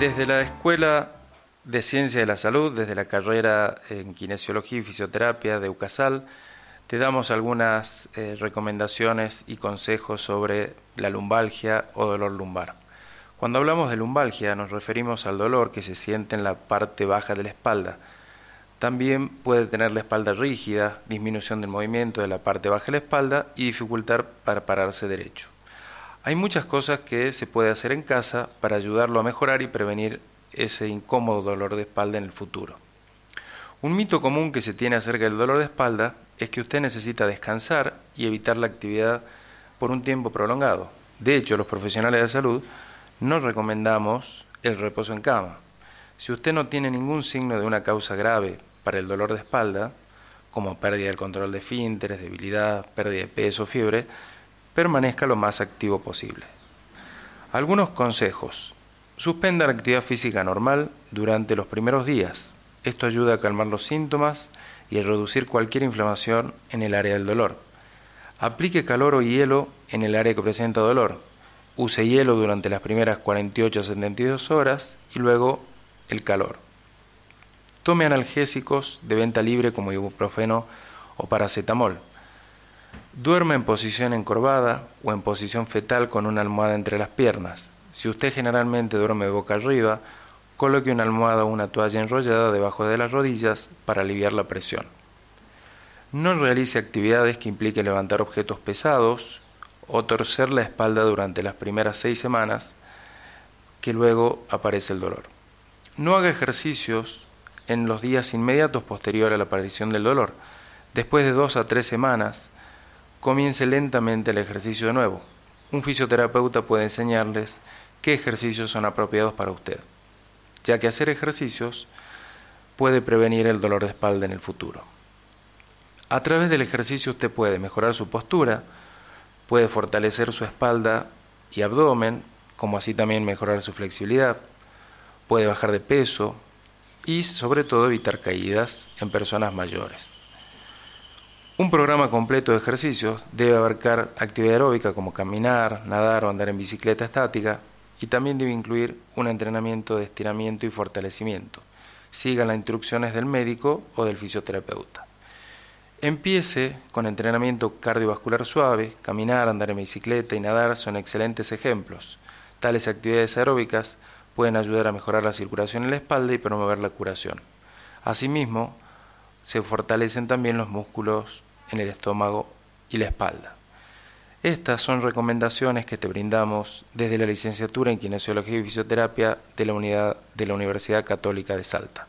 Desde la Escuela de Ciencia de la Salud, desde la carrera en Kinesiología y Fisioterapia de UCASAL, te damos algunas eh, recomendaciones y consejos sobre la lumbalgia o dolor lumbar. Cuando hablamos de lumbalgia nos referimos al dolor que se siente en la parte baja de la espalda. También puede tener la espalda rígida, disminución del movimiento de la parte baja de la espalda y dificultad para pararse derecho. Hay muchas cosas que se puede hacer en casa para ayudarlo a mejorar y prevenir ese incómodo dolor de espalda en el futuro. Un mito común que se tiene acerca del dolor de espalda es que usted necesita descansar y evitar la actividad por un tiempo prolongado. De hecho, los profesionales de salud no recomendamos el reposo en cama. Si usted no tiene ningún signo de una causa grave para el dolor de espalda, como pérdida del control de fínteres, debilidad, pérdida de peso, fiebre, permanezca lo más activo posible. Algunos consejos. Suspenda la actividad física normal durante los primeros días. Esto ayuda a calmar los síntomas y a reducir cualquier inflamación en el área del dolor. Aplique calor o hielo en el área que presenta dolor. Use hielo durante las primeras 48 a 72 horas y luego el calor. Tome analgésicos de venta libre como ibuprofeno o paracetamol. Duerme en posición encorvada o en posición fetal con una almohada entre las piernas. Si usted generalmente duerme boca arriba, coloque una almohada o una toalla enrollada debajo de las rodillas para aliviar la presión. No realice actividades que impliquen levantar objetos pesados o torcer la espalda durante las primeras seis semanas, que luego aparece el dolor. No haga ejercicios en los días inmediatos posterior a la aparición del dolor. Después de dos a tres semanas, comience lentamente el ejercicio de nuevo. Un fisioterapeuta puede enseñarles qué ejercicios son apropiados para usted, ya que hacer ejercicios puede prevenir el dolor de espalda en el futuro. A través del ejercicio usted puede mejorar su postura, puede fortalecer su espalda y abdomen, como así también mejorar su flexibilidad, puede bajar de peso y sobre todo evitar caídas en personas mayores. Un programa completo de ejercicios debe abarcar actividad aeróbica como caminar, nadar o andar en bicicleta estática y también debe incluir un entrenamiento de estiramiento y fortalecimiento. Siga las instrucciones del médico o del fisioterapeuta. Empiece con entrenamiento cardiovascular suave, caminar, andar en bicicleta y nadar son excelentes ejemplos. Tales actividades aeróbicas pueden ayudar a mejorar la circulación en la espalda y promover la curación. Asimismo, se fortalecen también los músculos en el estómago y la espalda. Estas son recomendaciones que te brindamos desde la licenciatura en Kinesiología y Fisioterapia de la Unidad de la Universidad Católica de Salta.